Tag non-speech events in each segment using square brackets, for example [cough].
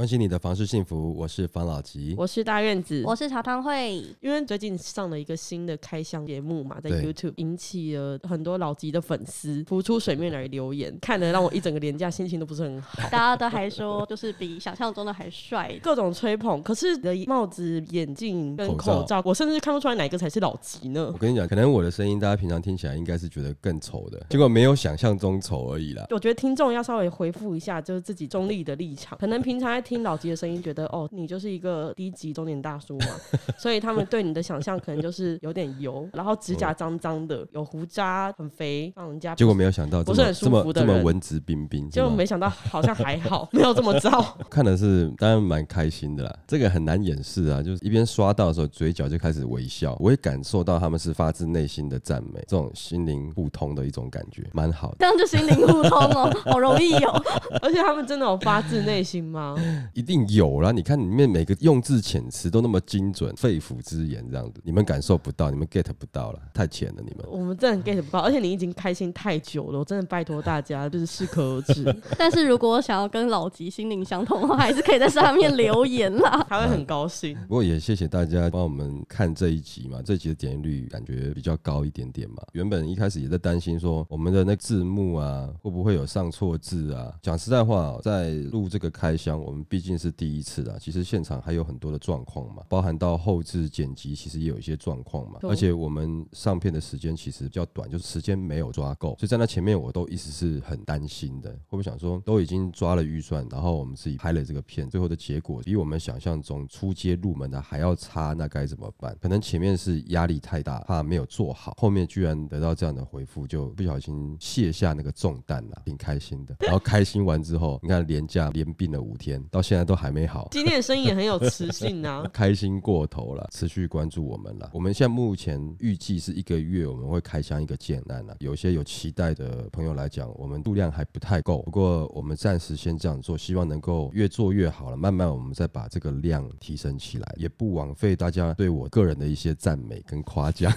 关心你的房事幸福，我是房老吉。我是大院子。我是茶汤会，因为最近上了一个新的开箱节目嘛，在 YouTube 引起了很多老吉的粉丝浮出水面来留言，看得让我一整个廉价心情都不是很好。大家都还说就是比想象中的还帅。各种吹捧，可是你的帽子、眼镜跟口罩口罩，我甚至看不出来哪个才是老吉呢我。跟你讲，可能我的声音大家平常听起来应该是觉得更丑的，结果没有想象中丑而已啦。我觉得听众要稍微回复一下，就是自己中立的立场。可能平常在听老吉的声音，觉得哦，你就是一个低级中年大叔嘛，[laughs] 所以他们对你的想象可能就是有点油，然后指甲脏脏的，有胡渣，很肥，让人家结果没有想到不是很舒这么这么服的人文质彬彬，结果没想到好像还好，[laughs] 没有这么糟。[laughs] 看的是当然蛮开心的啦。这个很难掩饰啊，就是一边刷到的时候，嘴角就开始微笑，我也感受到他们是发自内心的赞美，这种心灵互通的一种感觉，蛮好的。这样就心灵互通哦，好容易哦。而且他们真的有发自内心吗？[laughs] 一定有啦！你看里面每个用字遣词都那么精准，肺腑之言这样子，你们感受不到，你们 get 不到了，太浅了你们。我们真的 get 不到，而且你已经开心太久了，我真的拜托大家就是适可而止，[laughs] [laughs] 但是如果想要跟老吉心灵相通的话，还是可以在上面留言啦。他会很高兴。不过也谢谢大家帮我们看这一集嘛，这一集的点击率感觉比较高一点点嘛。原本一开始也在担心说我们的那字幕啊会不会有上错字啊。讲实在话哦，在录这个开箱，我们毕竟是第一次啊，其实现场还有很多的状况嘛，包含到后置剪辑，其实也有一些状况嘛。而且我们上片的时间其实比较短，就是时间没有抓够，所以在那前面我都一直是很担心的，会不会想说都已经抓了预算，然后我们自己拍了这个片，最后的结果比我们想象中出街入门的还要差，那该怎么办？可能前面是压力太大，怕没有做好，后面居然得到这样的回复，就不小心卸下那个重担了，挺开心的。然后开心完之后，你看连假连病了五天，到现在都还没好。今天的声音也很有磁性啊，[laughs] 开心过头了，持续关注我们了。我们现在目前预计是一个月我们会开箱一个建案了。有些有期待的朋友来讲，我们度量还不太够，不过我们暂时先这样做，希望能够越做越好了。慢慢我们再把这个量提升起来，也不枉费大家对我个人的一些赞美跟夸奖。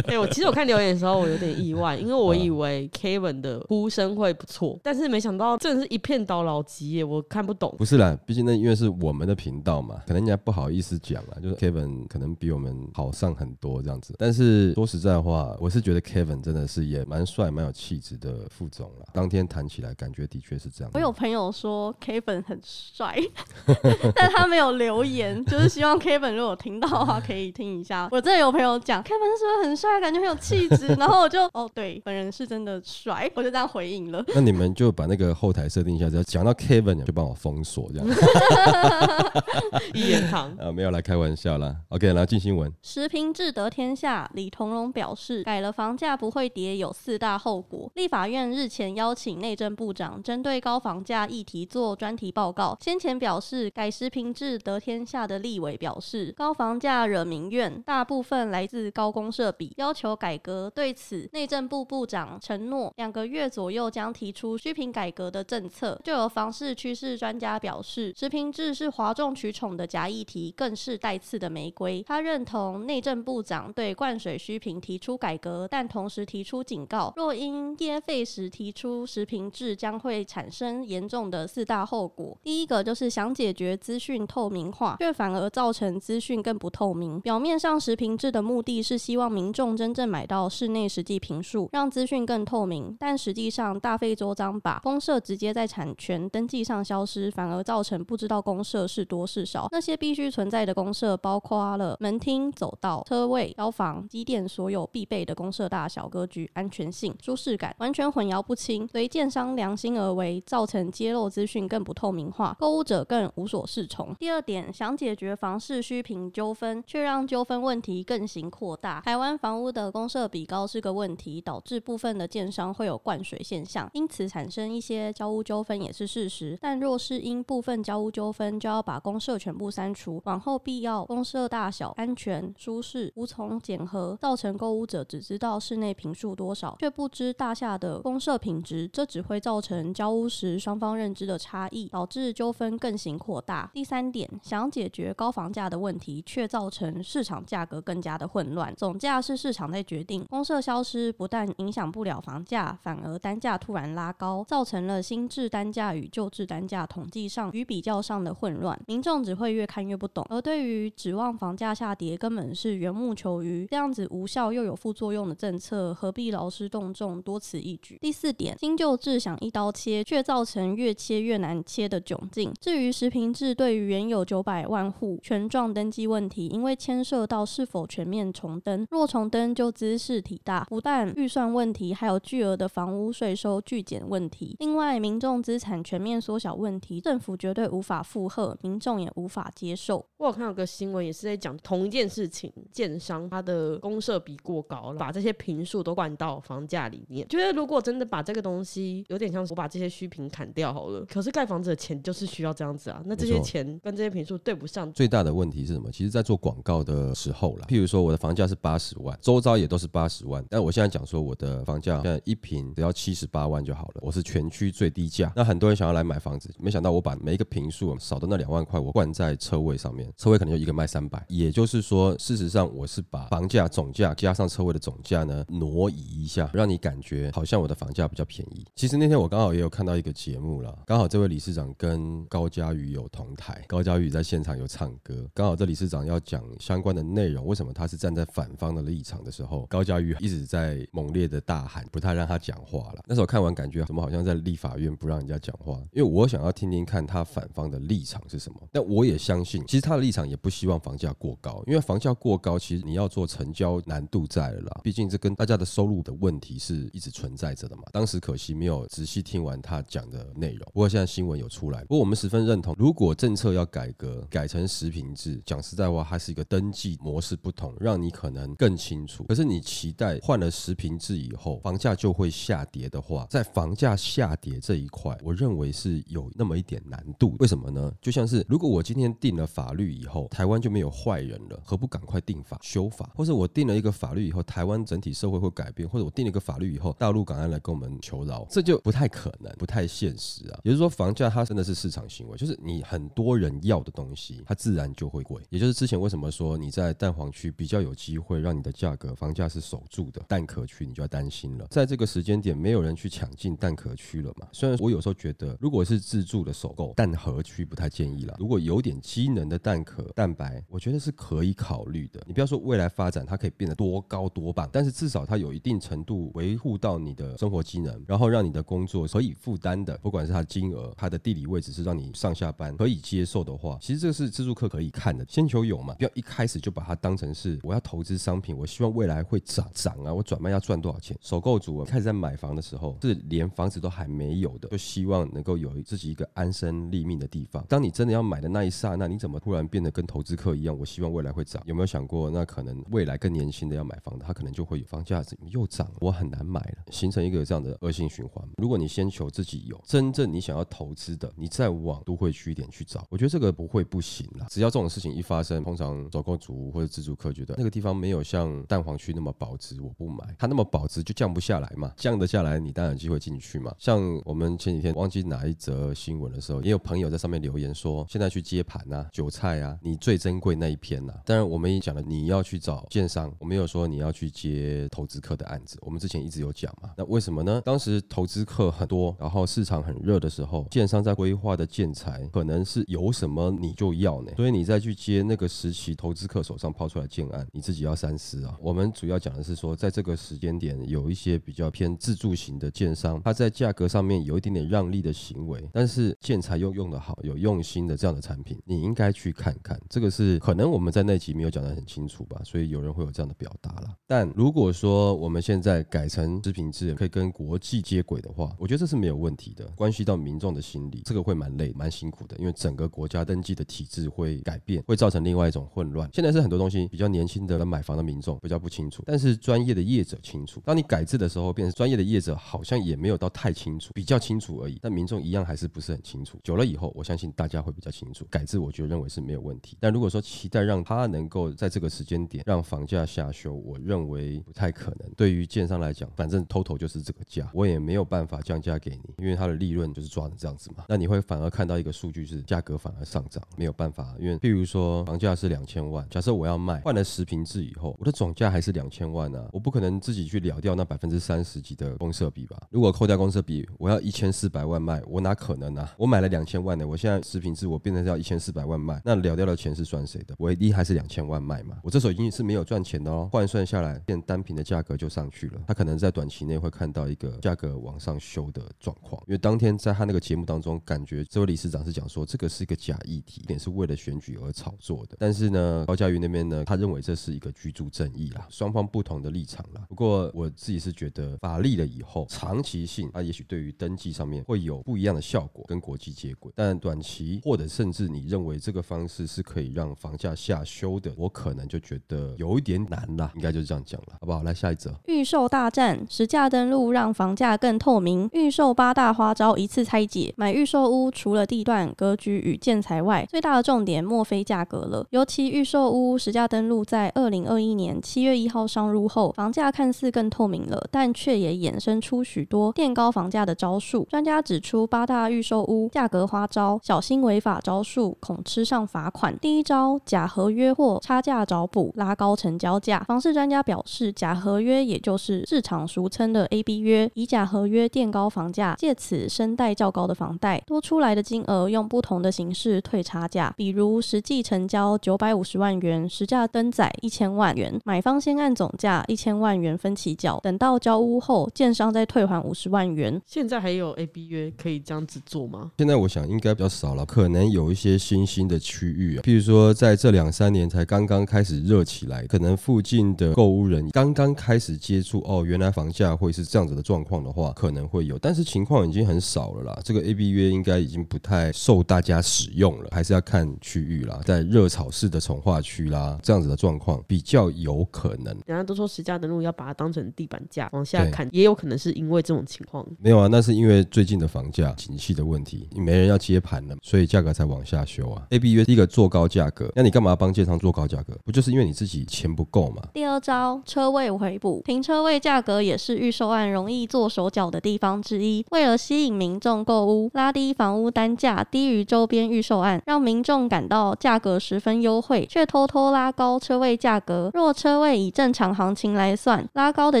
对 [laughs] 我其实我看留言的时候，我有点意外，因为我以为 Kevin 的呼声会不错，但是没想到真的是一片刀老吉耶，我看不懂。不是啦，毕竟那因为是我们的频道嘛，可能人家不好意思讲啊，就是 Kevin 可能比我们好上很多这样子。但是说实在话，我是觉得 Kevin 真的是也蛮帅、蛮有气质的副总了。当天谈起来，感觉的确是这样。我有朋友说 Kevin 很帅，[laughs] 但他没有留言，就是希望 Kevin 如果听到的话可以听一下。我真的有朋友讲 Kevin 是不是很帅，感觉很有气质，[laughs] 然后我就哦对，本人是真的帅，我就这样回应了。那你们就把那个后台设定一下，只要讲到 Kevin 就帮我封锁这样。[laughs] 一言堂，啊，没有来开玩笑啦。OK，然后进新闻。时评志得天下，李同荣表示，改了房价不会跌有四大后果。立法院日前邀请内政部长针对高房价议题做专题报告。先前表示改时评志得天下的立委表示，高房价惹民怨，大部分来自高公社比，要求改革。对此，内政部部长承诺两个月左右将提出虚平改革的政策。就有房市趋势专家他表示，时评制是哗众取宠的假议题，更是带刺的玫瑰。他认同内政部长对灌水虚平提出改革，但同时提出警告，若因噎废时提出时评制，将会产生严重的四大后果。第一个就是想解决资讯透明化，却反而造成资讯更不透明。表面上时评制的目的是希望民众真正买到室内实际评述，让资讯更透明，但实际上大费周章把公社直接在产权登记上消失，反而造成不知道公社是多是少。那些必须存在的公社，包括了门厅、走道、车位、消防、机电所有必备的公社大小、格局、安全性、舒适感，完全混淆不清，随建商良心而为，造成揭露资讯更不透明化，购物者更无所适从。第二点，想解决房市虚平纠纷，却让纠纷问题更形扩大。台湾房屋的公社比高是个问题，导致部分的建商会有灌水现象，因此产生一些交屋纠纷也是事实。但若是因因部分交屋纠纷就要把公社全部删除，往后必要公社大小、安全、舒适无从检核，造成购屋者只知道室内平数多少，却不知大厦的公社品质，这只会造成交屋时双方认知的差异，导致纠纷更形扩大。第三点，想解决高房价的问题，却造成市场价格更加的混乱，总价是市场在决定，公社消失不但影响不了房价，反而单价突然拉高，造成了新制单价与旧制单价统计上与比较上的混乱，民众只会越看越不懂。而对于指望房价下跌，根本是缘木求鱼，这样子无效又有副作用的政策，何必劳师动众，多此一举？第四点，新旧制想一刀切，却造成越切越难切的窘境。至于实平制对于原有九百万户权状登记问题，因为牵涉到是否全面重登，若重登就姿势体大，不但预算问题，还有巨额的房屋税收巨减问题。另外，民众资产全面缩小问题，政府绝对无法负荷，民众也无法接受。我有看到个新闻，也是在讲同一件事情，建商他的公设比过高了，把这些平数都灌到房价里面。觉得如果真的把这个东西，有点像我把这些虚平砍掉好了，可是盖房子的钱就是需要这样子啊，那这些钱跟这些平数对不上，最大的问题是什么？其实，在做广告的时候啦，譬如说我的房价是八十万，周遭也都是八十万，但我现在讲说我的房价现在一平只要七十八万就好了，我是全区最低价。那很多人想要来买房子，没想到我我把每一个平数少的那两万块，我灌在车位上面，车位可能就一个卖三百，也就是说，事实上我是把房价总价加上车位的总价呢挪移一下，让你感觉好像我的房价比较便宜。其实那天我刚好也有看到一个节目啦，刚好这位理事长跟高嘉瑜有同台，高嘉瑜在现场有唱歌，刚好这理事长要讲相关的内容，为什么他是站在反方的立场的时候，高嘉瑜一直在猛烈的大喊，不太让他讲话了。那时候看完感觉怎么好像在立法院不让人家讲话，因为我想要听听看他反方的立场是什么。但我也相信，其实他的立场也不希望房价过高，因为房价过高，其实你要做成交难度在了啦。毕竟这跟大家的收入的问题是一直存在着的嘛。当时可惜没有仔细听完他讲的内容，不过现在新闻有出来。不过我们十分认同，如果政策要改革，改成实平制，讲实在话，它是一个登记模式不同，让你可能更清楚。可是你期待换了实平制以后，房价就会下跌的话，在房价下跌这一块，我认为是有那么一点难度。为什么呢？就像是如果我今天定了法律以后，台湾就没有坏人了，何不赶快定法修法？或者我定了一个法律以后，台湾整体社会会改变，或者我定了一个法律以后，大陆港岸来跟我们求饶，这就不太可能，不太现实啊。也就是说，房价它真的是市场行为，就是你很多人要的东西，它自然就会贵。也就是之前为什么说你在蛋黄区比较有机会让你的价格房价是守住的，蛋壳区你就要担心了。在这个时间点，没有人去抢进蛋壳区了嘛？虽然我有时候觉得，如果是自住的首购，蛋壳区不太建议了。如果有点机能的蛋壳蛋白，我觉得是可以考虑的。你不要说未来发展它可以变得多高多棒，但是至少它有一定程度维护到你的生活机能，然后让你的工作可以负担的，不管是它的金额、它的地理位置是让你上下班可以接受的话，其实这是自助客可以看的。先求有嘛，不要一开始就把它当成是我要投资商品，我希望未来会涨涨啊，我转卖要赚多少钱。首购族，开始在买房的时候是连房子都还没有的，就希望能够有自己一个安安身立命的地方。当你真的要买的那一刹那，你怎么突然变得跟投资客一样？我希望未来会涨，有没有想过？那可能未来更年轻的要买房的，他可能就会有房价怎么又涨，我很难买了，形成一个这样的恶性循环。如果你先求自己有真正你想要投资的，你再往都会区一点去找，我觉得这个不会不行啦。只要这种事情一发生，通常首购族或者自住客觉得那个地方没有像蛋黄区那么保值，我不买。它那么保值就降不下来嘛，降得下来你当然有机会进去嘛。像我们前几天忘记哪一则新闻了的时候，也有朋友在上面留言说，现在去接盘啊、韭菜啊，你最珍贵那一篇呐、当然我们也讲了，你要去找建商，我没有说你要去接投资客的案子，我们之前一直有讲嘛。那为什么呢？当时投资客很多，然后市场很热的时候，建商在规划的建材可能是有什么你就要呢，所以你再去接那个时期投资客手上抛出来建案，你自己要三思啊。我们主要讲的是说，在这个时间点，有一些比较偏自助型的建商，他在价格上面有一点点让利的行为，但是建材又用得好，有用心的这样的产品，你应该去看看。这个是可能我们在那集没有讲得很清楚吧，所以有人会有这样的表达了。但如果说我们现在改成食品制，可以跟国际接轨的话，我觉得这是没有问题的。关系到民众的心理，这个会蛮累、蛮辛苦的，因为整个国家登记的体制会改变，会造成另外一种混乱。现在是很多东西比较年轻的买房的民众比较不清楚，但是专业的业者清楚。当你改制的时候，变成专业的业者好像也没有到太清楚，比较清楚而已。但民众一样还是不是很清楚清楚。久了以后，我相信大家会比较清楚。改制，我觉得认为是没有问题。但如果说期待让它能够在这个时间点让房价下修，我认为不太可能。对于建商来讲，反正 total 就是这个价，我也没有办法降价给你，因为它的利润就是抓成这样子嘛。那你会反而看到一个数据是价格反而上涨，没有办法，因为譬如说房价是两千万，假设我要卖，换了十平制以后，我的总价还是两千万啊，我不可能自己去了掉那百分之三十几的公设比吧？如果扣掉公设比，我要一千四百万卖，我哪可能啊？我买了两千万的，我现在十平制我变成要一千四百万卖，那了掉的钱是算谁的？我一定还是两千万卖嘛？我这时候已经是没有赚钱的哦，换算下来，变单品的价格就上去了。他可能在短期内会看到一个价格往上修的状况，因为当天在他那个节目当中，感觉这位理事长是讲说这个是一个假议题，也是为了选举而炒作的。但是呢，高嘉瑜那边呢，他认为这是一个居住正义啦，双方不同的立场啦。不过我自己是觉得法立了以后，长期性它也许对于登记上面会有不一样的效果，跟国际接轨。但短期或者甚至你认为这个方式是可以让房价下修的，我可能就觉得有一点难啦，应该就是这样讲了，好不好？来下一则，预售大战，实价登录让房价更透明。预售八大花招一次拆解，买预售屋除了地段、格局与建材外，最大的重点莫非价格了。尤其预售屋实价登录在二零二一年七月一号上路后，房价看似更透明了，但却也衍生出许多垫高房价的招数。专家指出，八大预售屋价格花招，小心违法招数，恐吃上罚款。第一招，假合约或差价找补，拉高成交价。房市专家表示，假合约也就是市场俗称的 A B 约，以假合约垫高房价，借此声贷较高的房贷，多出来的金额用不同的形式退差价，比如实际成交九百五十万元，实价登载一千万元，买方先按总价一千万元分期缴，等到交屋后，建商再退还五十万元。现在还有 A B 约可以这样子做吗？现在我想应该比较少了，可能有一些新兴的区域啊，譬如说在这两三年才刚刚开始热起来，可能附近的购物人刚刚开始接触哦，原来房价会是这样子的状况的话，可能会有，但是情况已经很少了啦。这个 A B 约应该已经不太受大家使用了，还是要看区域啦，在热炒式的从化区啦，这样子的状况比较有可能。人家都说实价登录要把它当成地板价往下对看，也有可能是因为这种情况。没有啊，那是因为最近的房价景气的问题，没人要接盘了，所以价格才往下修啊。A B 约第一个做高价格，那你干嘛帮建商做高价格？不就是因为你自己钱不够嘛？第二招，车位回补，停车位价格也是预售案容易做手脚的地方之一。为了吸引民众购屋，拉低房屋单价低于周边预售案，让民众感到价格十分优惠，却偷偷拉高车位价格。若车位以正常行情来算，拉高的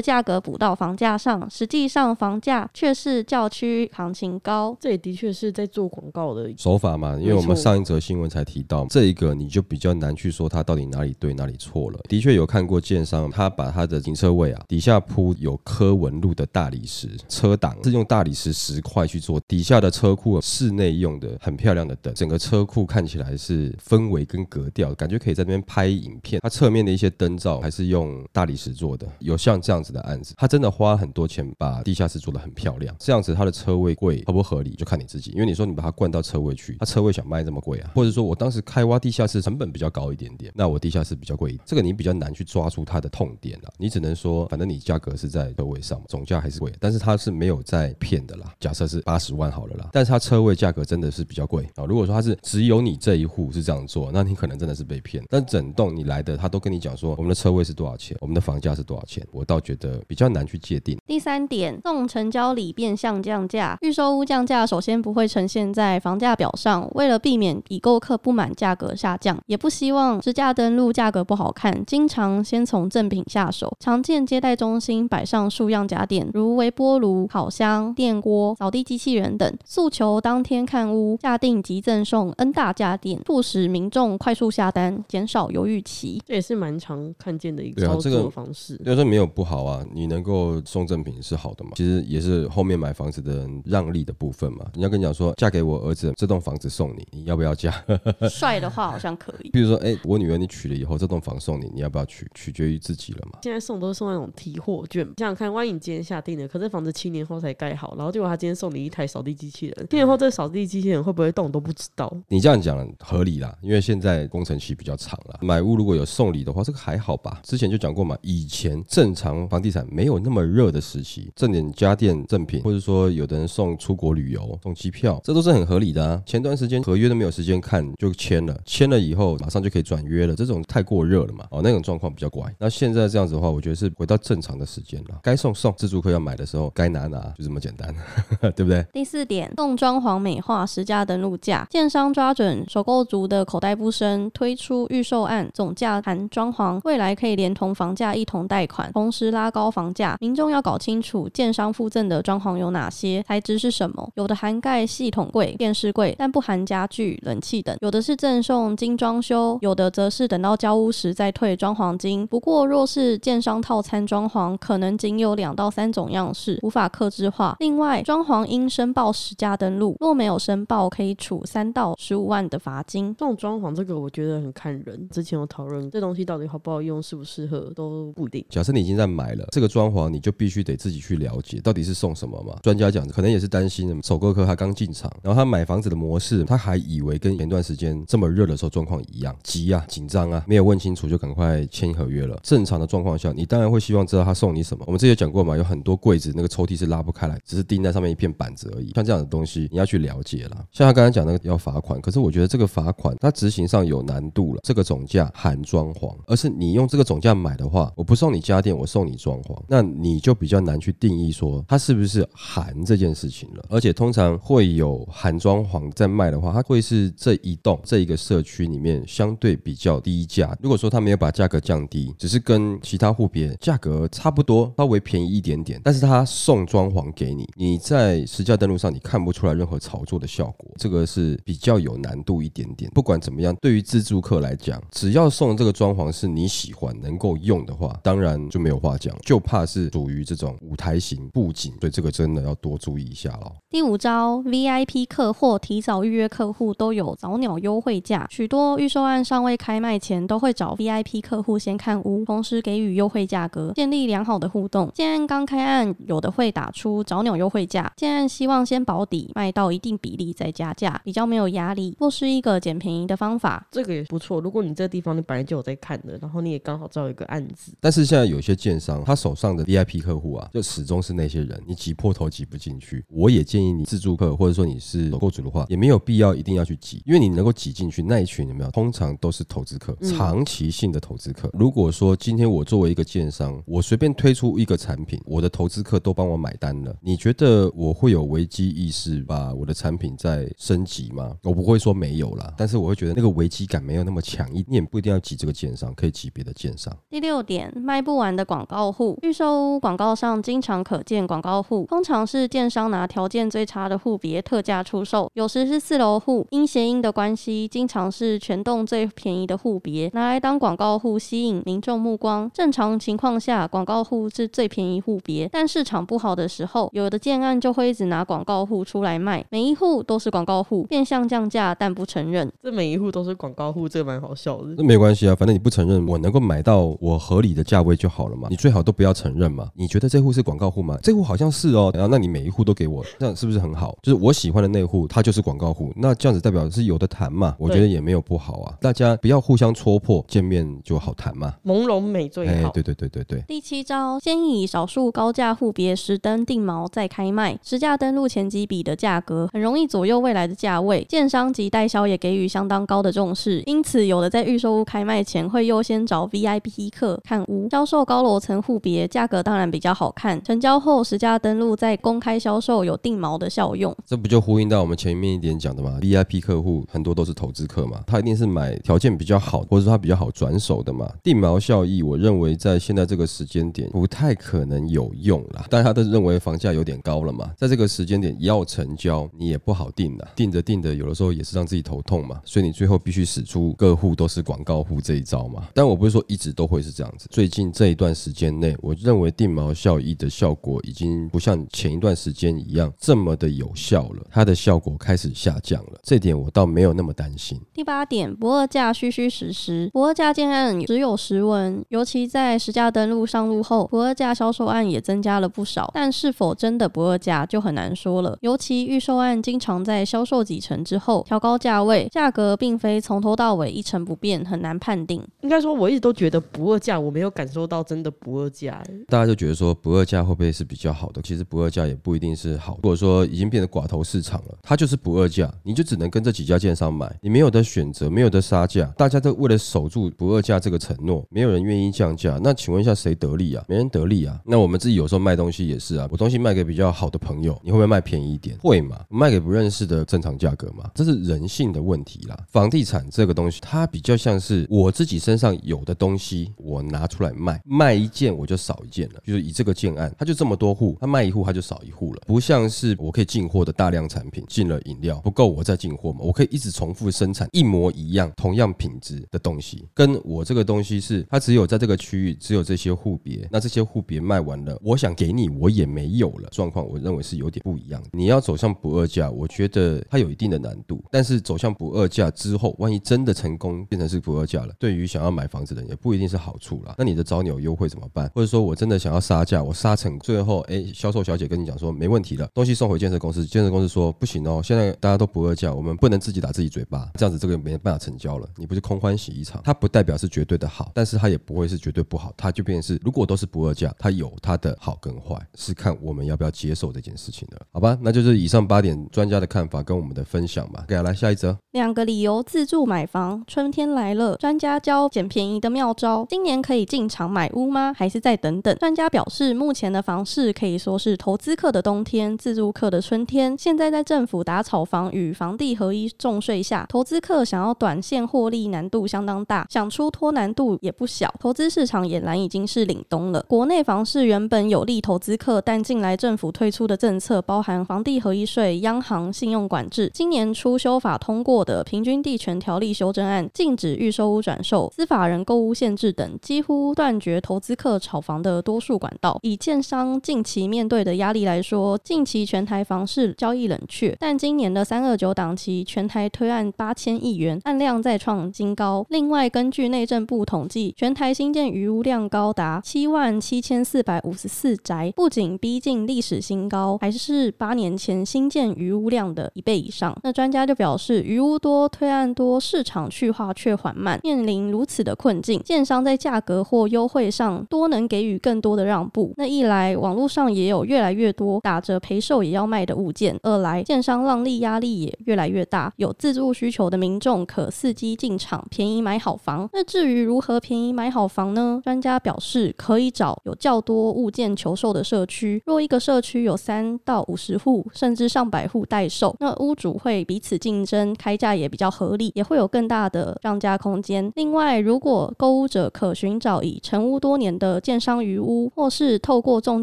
价格补到房价上，实际上房价却是较区行情高。这也的确是在做广告的手法嘛，因为我们上一则新闻才提到这一个，你就比较难去说它到底哪里对哪里错了。的确有看过建商，他把他的停车位啊底下铺有刻纹路的大理石，车挡是用大理石石块去做，底下的车库室内用的很漂亮的灯，整个车库看起来是氛围跟格调，感觉可以在那边拍影片。它侧面的一些灯罩还是用大理石做的，有像这样子的案子，他真的花很多钱把地下室做的很漂亮，这样子他的车位贵合不合理就看你自己，因为你说你把它灌到车位去，他车位想卖这么贵啊，或者说我当时开挖地下室成本比较高一点点，那我地下室比较贵，这个你比较难去抓出它的痛点啊，你只能说反正你价格是在车位上，总价还是贵，但是它是没有在骗的啦。假设是八十万好了啦，但是它车位价格真的是比较贵啊。如果说它是只有你这一户是这样做，那你可能真的是被骗。但整栋你来的，他都跟你讲说我们的车位是多少钱，我们的房价是多少钱，我倒觉得比较难去界定。第三点，送成交礼变相降价。预售屋降价首先不会呈现在房价表上，为了避免已购客不满价格下降，也不希望支架登录价格不好看，经常先从赠品下手。常见接待中心摆上数样家电，如微波炉、烤箱、电锅、扫地机器人等，诉求当天看屋，下定即赠送 N 大家电，促使民众快速下单，减少犹豫期。这也是蛮常看见的一个操作方式。对，说没有不好啊，你能够送赠品是好的嘛？其实也是后面买房子的人让利的部分嘛。人家跟你讲说，嫁给我儿子，这栋房子送你，你要不要嫁？[laughs] 帅的话好像可以。比如说，哎、我女儿你娶了以后，这栋房送你，你要不要娶？取决于自己了嘛。现在送都是送那种提货券，想想看，万一你今天下定了，可是房子七年后才盖好，然后结果他今天送你一台扫地机器人，七年后这扫地机器人会不会动都不知道。你这样讲合理啦，因为现在工程期比较长了。买屋如果有送礼的话，这个还好吧？之前就讲过嘛，以前正常房地产没有那么热的时期，赠点家电赠品，或者说有的人送出国旅游、送机票。这都是很合理的啊。前段时间合约都没有时间看就签了，签了以后马上就可以转约了，这种太过热了嘛。哦，那种状况比较怪。那现在这样子的话，我觉得是回到正常的时间了，该送送，自助客要买的时候该拿拿，就这么简单，[laughs] 对不对？第四点，动装潢美化实价登录价，建商抓准首购族的口袋不深，推出预售案总价含装潢，未来可以连同房价一同贷款，同时拉高房价。民众要搞清楚建商附赠的装潢有哪些，材质是什么，有的涵盖系统柜、电视柜，但不含家具、冷气等；有的是赠送精装修，有的则是等到交屋时再退装潢金。不过若是建商套餐装潢，可能仅有两到三种样式，无法克制化。另外，装潢应申报实价登录，若没有申报，可以处三到十五万的罚金。这种装潢，这个我觉得很看人。之前有讨论，这东西到底好不好用，适不适合都不一定。假设你已经在买了这个装潢，你就必须得自己去了解到底是送什么嘛。专家讲，可能也是担心首购客他刚进场，然后他买房子的模式，他还以为跟前段时间这么热的时候状况一样，急啊、紧张啊，没有问清楚就赶快签合约了。正常的状况下，你当然会希望知道他送你什么。我们之前讲过嘛，有很多柜子那个抽屉是拉不开来，只是钉在上面一片板子而已。像这样的东西，你要去了解了。像他刚才讲那个要罚款，可是我觉得这个罚款它执行上有难度了。这个总价含装潢，而是你用这个总价买的话，我不送你家电，我送你装潢，那你就比较难去定义说它是不是含这件事情了。而且通常会有含装潢在卖的话，它会是这一栋这一个社区里面相对比较低价。如果说他没有把价格降低，只是跟其他户别价格差不多，稍微便宜一点点，但是他送装潢给你，你在实价登录上你看不出来任何炒作的效果，这个是比较有难度一点点。不管怎么样，对于自助客来讲，只要送这个装潢是你喜欢能够用的话，当然就没有话讲。就怕是属于这种舞台型布景，所以这个真的要多注意一下了。第五招，VIP 客或提早预约客户都有早鸟优惠价。许多预售案尚未开卖前，都会找 VIP 客户先看屋，同时给予优惠价格，建立良好的互动。建案刚开案，有的会打出早鸟优惠价。建案希望先保底，卖到一定比例再加价，比较没有压力，或是一个捡便宜的方法。这个也不错。如果你这个地方你本来就有在看的，然后你也刚好知道一个案子，但是现在有些建商，他手上的 VIP 客户啊，就始终是那些人，你挤破头挤不进去。我也建议你自助客，或者说你是购主的话，也没有必要一定要去挤，因为你能够挤进去那一群有没有？通常都是投资客，长期性的投资客。如果说今天我作为一个建商，我随便推出一个产品，我的投资客都帮我买单了，你觉得我会有危机意识，把我的产品再升级吗？我不会说没有啦，但是我会觉得那个危机感没有那么强，一点不一定要挤这个建商，可以挤别的建商。第六点，卖不完的广告户，预售屋广告上经常可见广告户，通常是建商拿条件最差的户别特价出售，有时是四楼户，因谐音的关系，经常是全栋最便宜的户别拿来当广告户，吸引民众目光。正常情况下，广告户是最便宜户别，但市场不好的时候，有的建案就会一直拿广告户出来卖，每一户都是广告户，变相降价，但不承认。这每一户都是广告户，这蛮好笑的。那没关系啊，反正你不承认，我能够买到我合理的价位就好了嘛。你最好都不要承认嘛。你觉得这户是广告户吗？这户好像是哦，然后那你每一户都给我，这样是不是很好？就是我喜欢的那户，他就是广告户，那这样子代表是有的谈嘛？我觉得也没有不好啊。大家不要互相戳破，见面就好谈嘛。朦胧美最好。对对对对对。第七招，先以少数高价户别实登定毛再开卖，实价登录前几笔的价格很容易左右未来的价位。建商及代销也给予相当高的重视，因此有的在预售屋开卖前会优先找 VIP 客看屋，销售高楼层户别，价格当然比较好看。成交后实价登录再公开销售，有定毛的效用。这不就呼应到我们前面一点讲的吗？VIP 客户很多都是投资客嘛，他一定是买条件比较好，或者说他比较好转手的嘛。定锚效益，我认为在现在这个时间点不太可能有用了。大家都认为房价有点高了嘛，在这个时间点要成交，你也不好定了，定着定着，有的时候也是让自己头痛嘛。所以你最后必须使出各户都是广告户这一招嘛。但我不是说一直都会是这样子，最近这一段时间内，我认为定锚效益的效果已经不像前一段时间一样这么的有效了，它的效果开始下降了。这点我倒没有那么担心。第八点，不二价虚虚实实，不二价建案只有十文，尤其在实价登录上路后，不二价销售案也增加了不少，但是否真的不二价就很难说了。尤其预售案经常在销售几成之后调高价位，价格并非从头到尾一成不变，很难判定。应该说，我一直都觉得不二价，我没有感受到真的不二价。大家就觉得说不二价会不会是比较好的？其实不二价也不一定是好。如果说已经变得寡头市场了，它就是不二价，你就只能跟这几家建商买，你没有的选择，没有的杀价，大家都为了守住不二价这个承诺，没有人愿意降价。那请问一下，谁得利啊？没人得利啊。那我们自己有时候卖东西也是啊，我东西卖给比较好的朋友，你会不会卖便宜一点？会嘛？卖给不认识的正常价格嘛？这是人性的问题啦。房地产这个东西，它比较像是我自己身上有的东西，我拿出来卖，卖一件我就少一件了。就是以这个建案，它就这么多户，它卖一户它就少一户了，不像是我可以进货的大量产品，进了饮料不够我再进货嘛，我可以一直重复生产一模一样、同样品质的东西，跟我这个东西是它只有在这个区域只有这些户别，那这些户别卖完了，我想给你我也没有了，状况我认为是有点不一样。你要走向不二价，我觉得它有一定的难度，但是走向不二价之后，万一真的成功变成是不二价了，对于想要买房子的也不一定是好处啦。那你的找你有优惠怎么办？或者说我真的想要杀价，我杀成最后，哎，销售小姐跟你讲说没问题了，东西送回建设公司，建设公司说不行哦，现在大家都不二价，我们不能自己打自己嘴巴，这样子这个没办法成交了，你不是空欢喜一场。它不代表是绝对的好，但是它也不会是绝对不好，它就变成是如果都是不二价，它有它的好跟坏，是看我们要不要接受这件事情的，好吧？那就是以上八点专家的看法跟我们的分享吧。给来下一则，两个理由自助买房，春天来了，专家教捡便宜的妙招。今年可以进场买屋吗？还是再等等？专家表示，目前的房市可以说是投资客的冬天，自助客的春天。现在在政府打炒房与房地合一重税下，投资客想要短线获利难度相当大，想出脱难度也不小。投资市场俨然已经是凛冬了。国内房市原本有利投资客，但近来政府推出的政策，包含房地合一税、央行信用管制，今年初修法通过的平均地权条例修正案，禁止预售屋转售、司法人购屋限制等，几乎断绝投资客炒房的多数管道。以建商近期面对的压力来说，近期全台房市交易冷却，但今年的三二九档期全台推案八千亿元，案量再创新高。另外，根据内政部统计，全台新建余屋量高达七万七千四百五十四宅，不仅逼近历史新高，还是八年前新建余屋量的一倍以上。那专家就表示，余屋多、推案多，市场去化却缓慢，面临如此的困境，建商在价格或优惠上多能给予更多的让步。那一来，网络上也有越来越多打折赔售也要卖的物件；二来，建商让利压力也越来越大，有自住需求的民众可伺机进场，便宜买好房。那至于如何便宜买好房呢？专家表示，可以找有较多物件求售的社区。若一个社区有三到五十户，甚至上百户待售，那屋主会彼此竞争，开价也比较合理，也会有更大的让价空间。另外，如果购屋者可寻找已成屋多年的建商余屋，或是透过中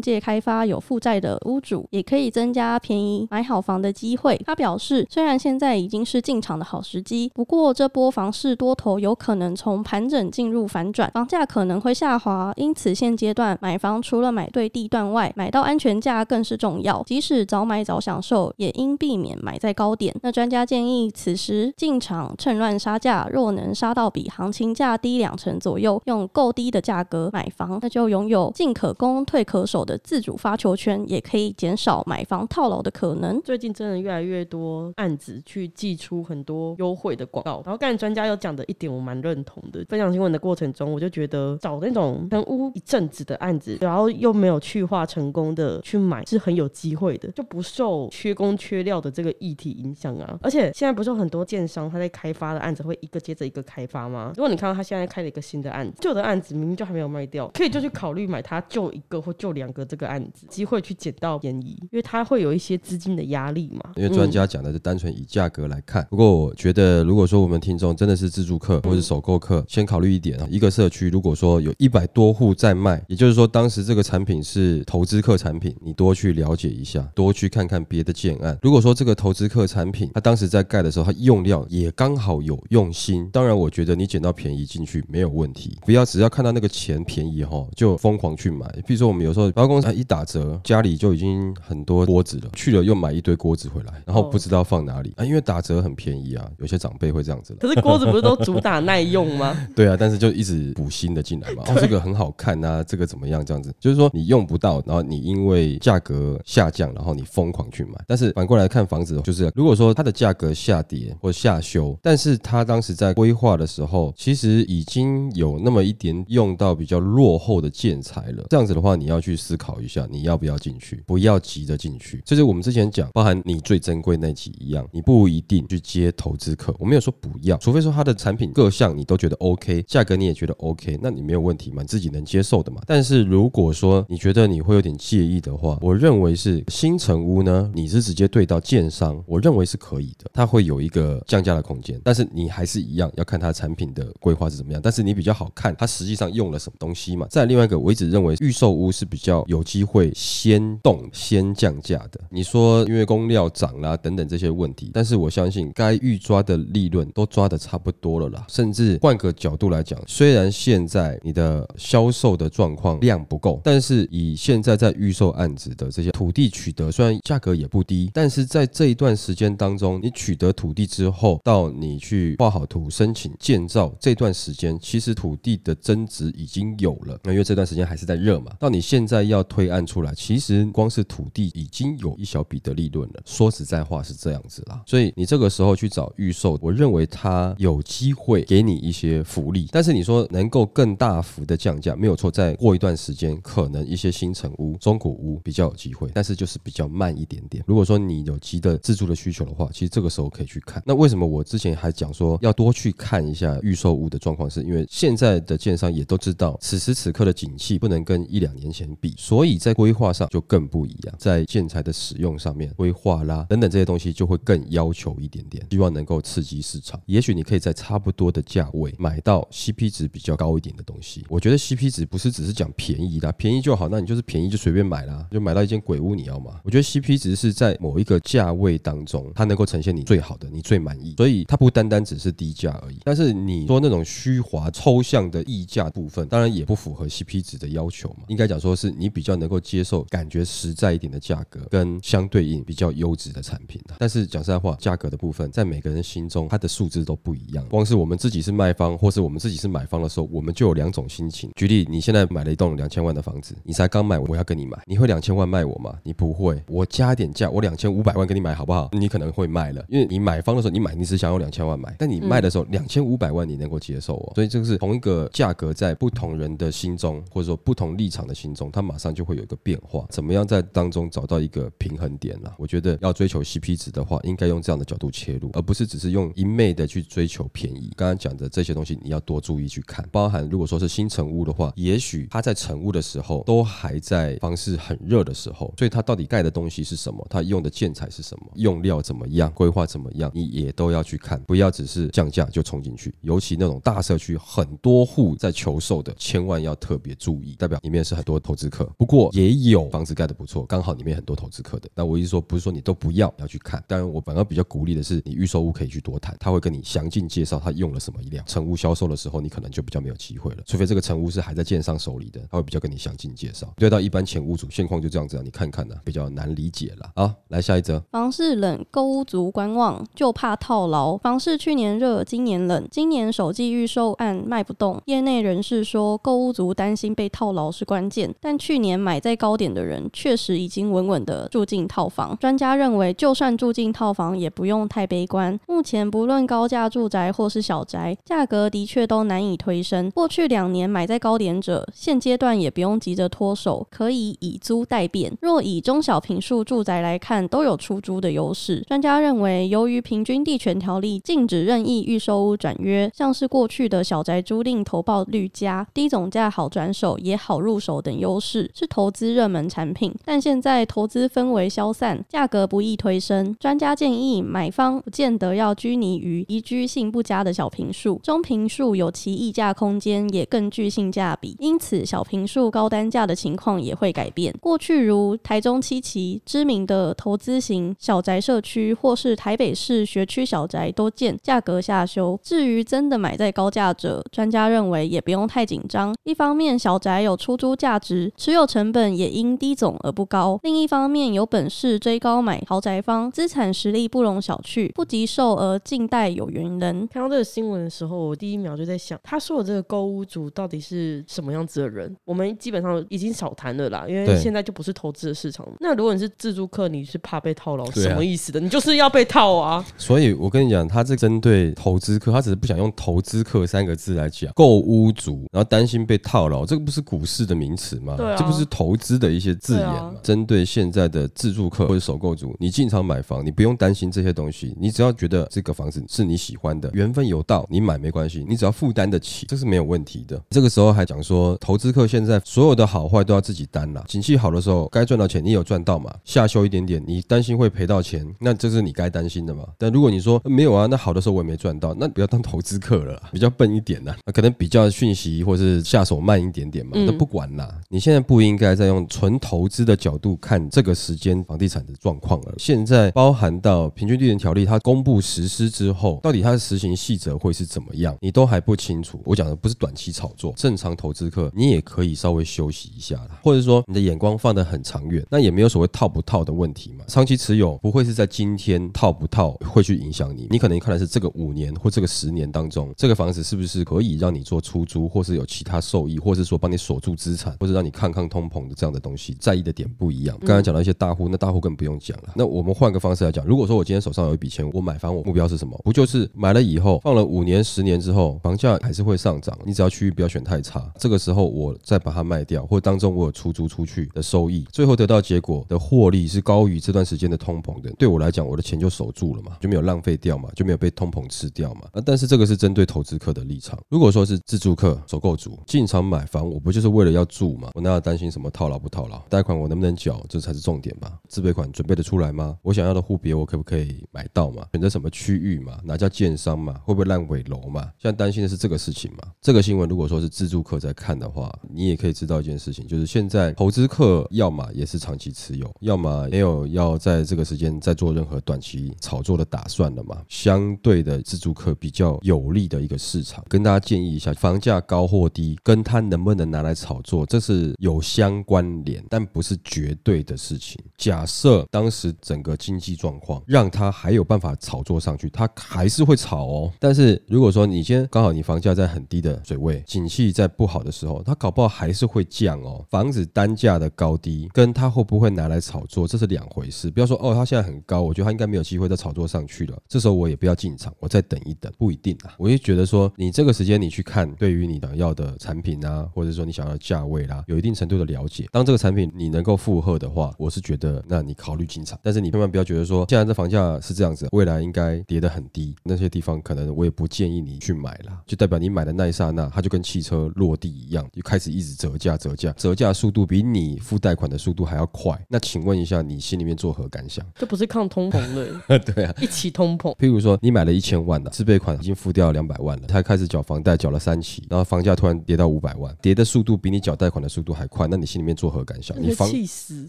介开发有负债的屋主，也可以增加便宜买好房的机会。他表示，虽然现在已经是进场的好时机，不过这波房市多头有可能从盘整进入反转，房价可能会下滑。因此，现阶段买房除了买对地段外，买到安全价更是重要。即使早买早享受，也应避免买在高点。那专家建议，此时进场趁乱杀价，若能杀到比行情价低两成左右，用够低的价格买房，那就拥有进可攻、退可守的自主发球权，也可以减少买房套牢的可能。最近真的越来越多案子去寄出很多优惠的广告，然后刚才专家有讲的一点，我蛮认同的。分享新闻的过程中，我就觉得找那种跟屋一阵子的案子，然后又没有去化成功的去买，是很有机会的，就不受缺工缺料的这个议题影响啊。而且现在不是有很多建商他在开发的案子会一个接着一个开发吗？如果你看到他现在开了一个新的案子，旧的案子明明就还没有卖掉，可以就去考虑买他旧一个或旧两个这个案子，机会去捡到便宜，因为他会有一些资金的压力嘛。因为专家讲的是单纯以价格来看，不过我觉得如果说我们听众真的是自助客或者首购客，先考虑一点啊，一个社区如果说有一百多户在卖，也就是说当时这个产品是投资客产品，你多去了解一下，多去看看别的建案。如果说这个投资客产品，他当时在盖的时候，他用料也刚好有用心，当然我觉得你捡到便宜进去没有问题，不要只要看到那个钱便宜哈就疯狂去买。比如说我们有时候包公司一打折，家里就已经很多锅子了，去了又买一堆锅子回来，然后不知道放哪里啊，因为打折很便宜啊，有些长辈会这样子。可是锅子不是都主打耐用吗？[laughs] 对啊，但是就一直补新的进来嘛，哦，这个很好看啊，这个怎么样？这样子就是说你用不到，然后你因为价格下降，然后你疯狂去买。但是反过来看房子，就是如果说它的价格下跌或下修，但是它当时在规划的时候，其实已经有那么一点用到比较落后的建材了。这样子的话，你要去思考一下，你要不要进去？不要急着进去。这是我们之前讲，包含你最珍贵那期一样，你不一定去接投资客。我没有说不要，除非说他的产品各项你都觉得 OK，价格你也觉得 OK，那你没有问题嘛，你自己能接受的嘛。但是如果说你觉得你会有点介意的话，我认为是新城屋呢，你是直接对到建商，我认为是可以的，它会有一个降价的空间。但是你还是一样要看它产品的规划是怎么样，但是你比较好看它实际上用了什么东西嘛。再另外一个，我一直认为预售屋是比较有机会先动先降价的。你说因为工料涨啦等等这些问题，但是我相信该预抓的利润都抓的差不多了啦。甚至换个角度来讲，虽然现在你的销售的状况量不够，但是以现在在预售案子的这些土地取得，虽然价格也不低，但是在这一段时间当中，你取得土地之后，到你去画好图申请建造这段时间，其实土地的增值已经有了。那因为这段时间还是在热嘛，到你现在要推案出来，其实光是土地已经有一小笔的利润了。说实在话是这样子啦，所以你这个时候去找预售，我认为它有机会给你一些福利。但是你说能够更大幅的降价，没有错，在过一段时间，可能一些新城屋、中古屋比较有机会，但是就是比较慢一点点。如果说你有急的自住的需求的话，其实这个时候可以去看。那为什么我之前还讲说要多去看一下预售屋的状况？是因为现在的建商也都知道，此时此刻的景气不能跟一两年前比，所以在规划上就更不一样，在建材的使用上面、规划啦等等这些东西就会更要求一点点，希望能够刺激市场。也许你可以在差不多的价位买到 CP 值比较高一点的东西。我觉得 CP 值不是只是讲便宜啦，便宜就好，那你就是便宜就随便买啦，就买到一间鬼屋你要吗？我觉得 CP 值是在某一个价位当中，它能够呈现你最好的、你最满意，所以它不单单只是低价而已。但是你说那种虚华抽象的溢价部分，当然也不符合 CP 值的要求嘛。应该讲说是你比较能够接受、感觉实在一点的价格，跟相对应比较优质的产品但是讲实在话，价格的部分在每个人心中，它的数字都不一样。光是我们自己是卖方，或是我们自己是买方的时候，我们就有两种心情。举例，你现在买了一栋两千万的房子，你才刚买，我要跟你买，你会两千万卖我吗？你不会。我加点价，我两千五百万给你买好不好？你可能会卖了，因为你买方的时候，你买你只想用两千万买，但你卖的时候两千五百万你能够接受哦。所以这个是同一个价格，在不同人的心中，或者说不同立场的心中，它马上就会有一个变化。怎么样在当中找到一个平衡点呢？我觉得要追求 CP 值的话，应该用这样的角度切入，而不是只是用一昧的去追求便宜。刚刚讲的这些东西，你要多注意去看，包含如果说是新成屋的话，也许它在成屋的时候都还在房市很热的时候，所以它到底盖的东西是什么，它用的建材是什么，用料怎么样，规划怎么样，你也都要去看，不要只是降价就冲进去。尤其那种大社区很多户在求售的，千万要特别注意，代表里面是很多投资客。不过也有房子盖的不错，刚好里面很多投资客的。那我意说，不是说你都不要要去看，当然我反而比较鼓励的是，你预售屋可以去多谈，他会跟你详尽介绍他用了什么一辆。成屋销售的时候，你可能就比较没有机会了，除非这个成屋是还在建商手里的，他会比较跟你详尽介绍。对到一般前屋主现况就这样子啊，你看看呢，比较难理解了。好，来下一则，房市冷，购屋族观望，就怕套牢。房市去年热，今年冷，今年首季预售案卖不动。业内人士说，购屋族担心被套牢是关键，但去年买在高点的人，确实已经稳稳的住进套房房。专家认为，就算住进套房，也不用太悲观。目前不论高价住宅或是小宅，价格的确都难以推升。过去两年买在高点者，现阶段也不用急着脱手，可以以租代变。若以中小平数住宅来看，都有出租的优势。专家认为，由于平均地权条例禁止任意预售屋转约，像是过去的小宅租赁投报率佳、低总价好转手也好入手等优势，是投资热门产品。但现在投资氛围消散，价格不易推升。专家建议，买方不见得要拘泥于宜居性不佳的小平数，中平数有其溢价空间，也更具性价比。因此，小平数高单价的情况也会改变。过去如台中七期知名的投资型小宅社区，或是台北市学区小宅，都见价格下修。至于真的买在高价者，专家认为也不用太紧张。一方面，小宅有出租价值，持有成本也因低总而不高；另一方面，有本事追高买豪宅方，资产实力不容小觑，不及售而静待有缘人。看到这个新闻的时候，我第一秒就在想，他说的这个购屋主到底是什么样子的人？我们基本上已经少谈了啦，因为现在就不是投资的市场。那如果你是自住客，你是怕被套牢，啊什么意思的？你就是要被套啊！所以我跟你讲，他这针对投资客，他只是不想用投资客三个字来讲购屋主，然后担心被套牢，这个不是股市的名词吗？对啊这不是投资的一些字眼吗？对啊针对现在的自住客，客或者首购族，你进场买房，你不用担心这些东西，你只要觉得这个房子是你喜欢的，缘分有到，你买没关系，你只要负担得起，这是没有问题的。这个时候还讲说，投资客现在所有的好坏都要自己担啦。景气好的时候，该赚到钱你有赚到嘛？下修一点点，你担心会赔到钱，那这是你该担心的嘛？但如果你说没有啊，那好的时候我也没赚到，那不要当投资客了，比较笨一点呐，可能比较讯息或是下手慢一点点嘛，那不管啦。你现在不应该再用纯投资的角度看这个时间房地产的状况了。现在包含到平均地权条例它公布实施之后，到底它的实行细则会是怎么样，你都还不清楚。我讲的不是短期炒作，正常投资客你也可以稍微休息一下啦，或者说你的眼光放得很长远，那也没有所谓套不套的问题嘛。长期持有不会是在今天套不套会去影响你，你可能看的是这个五年或这个十年当中，这个房子是不是可以让你做出租，或是有其他受益，或是说帮你锁住资产，或者让你抗抗通膨的这样的东西，在意的点不一样。刚才讲到一些大户，那大户更不用讲了。那我们换个方式来讲，如果说我今天手上有一笔钱，我买房，我目标是什么？不就是买了以后放了五年、十年之后，房价还是会上涨，你只要区域不要选太差，这个时候我再把它卖掉，或当中我有出租出去的收益，最后得到结果的获利是高于这段时间的通膨的。对我来讲，我的钱就守住了嘛，就没有浪费掉嘛，就没有被通膨吃掉嘛。啊，但是这个是针对投资客的立场。如果说是自住客、首购族进场买房，我不就是为了要住嘛？我哪有担心什么套牢不套牢？贷款我能不能缴？这才是重点吧。自备款准备得出来吗？我想要的户别我可不可以买到嘛？选择什么区域嘛？哪家建商嘛？会不会烂尾楼嘛？现在担心的是这个事情嘛？这个新闻如果说是自住客在看的话，你也可以知道一件事情，就是现在投资客要么也是长期持有，要么没有要在这个时间再做任何短期炒作的打算了嘛？相对的自住客比较有利的一个市场，跟大家建议一下，房价高或低，跟它能不能拿来炒作，这是有相关联，但不是绝对的事情。假设设当时整个经济状况让它还有办法炒作上去，它还是会炒哦。但是如果说你先刚好你房价在很低的水位，景气在不好的时候，它搞不好还是会降哦。房子单价的高低跟它会不会拿来炒作，这是两回事。不要说哦，它现在很高，我觉得它应该没有机会再炒作上去了。这时候我也不要进场，我再等一等，不一定啊。我就觉得说，你这个时间你去看，对于你想要的产品啊，或者说你想要的价位啦，有一定程度的了解。当这个产品你能够负荷的话，我是觉得，那你考虑进场。但是你千万不要觉得说，现在这房价是这样子，未来应该跌得很低，那些地方可能我也不建议你去买啦。就代表你买的那一刹那，它就跟汽车落地一样，就开始一直折价、折价、折价，速度比你付贷款的速度还要快。那请问一下，你心里面作何感想？这不是抗通膨的，[laughs] 对啊，一起通膨。譬如说，你买了一千万的自备款，已经付掉两百万了，他开始缴房贷，缴了三期，然后房价突然跌到五百万，跌的速度比你缴贷款的速度还快，那你心里面作何感想？你房气死，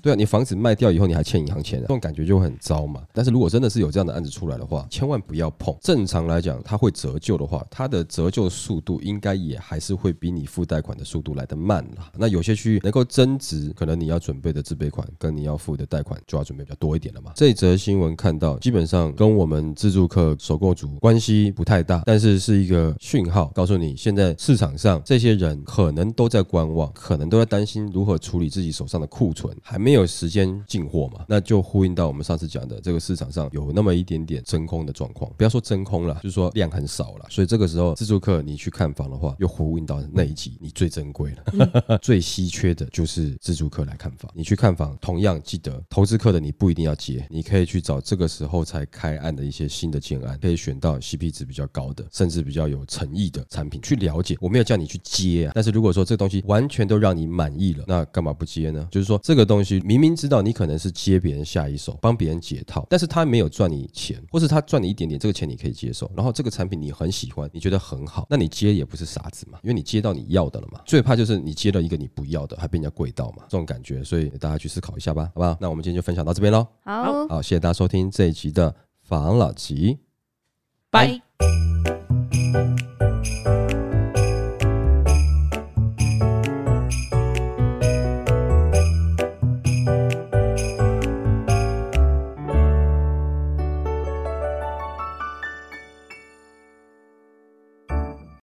对啊，你房子卖掉以后，你还欠银行钱，这种感觉就很糟嘛。但是如果真的是有这样的案子出来的话，千万不要碰。正常来讲，它会折旧的话，它的折旧速度应该也还是会比你付贷款的速度来得慢啦。那有些区域能够增值，可能你要准备的自备款跟你要付的贷款就要准备比较多一点了嘛。这则新闻看到，基本上跟我们自住客、首购族关系不太大，但是是一个讯号，告诉你现在市场上这些人可能都在观望，可能都在担心如何处理自己手上的库存，还没有时间进货嘛。那就呼应到我们上次讲的，这个市场上有那么一点点真空的状况。不要说真空了，就是说量很少了。所以这个时候自住客你去看房的话，又呼应到那一集，你最珍贵了，[laughs] 最稀缺的就是自住客来看房。你去看房，同样记得投资客的你不一定要接，你可以去找这个时候才开案的一些新的建案，可以选到 CP 值比较高的，甚至比较有诚意的产品去了解。我没有叫你去接啊，但是如果说这个东西完全都让你满意了，那干嘛不接呢？就是说这个东西明明知道你可能是接别人下一手，帮别人解套，但是他没有赚你钱，或是他赚你一点点，这个钱你可以接受。然后这个产品你很喜欢，你觉得很好，那你接也不是傻子嘛，因为你接到你要的了嘛。最怕就是你接到一个你不要的，还被人家贵到嘛，这种感觉。所以大家去思考一下吧，好不好？那我们今天就分享到这边喽。好，好，谢谢大家收听这一集的房老吉。拜。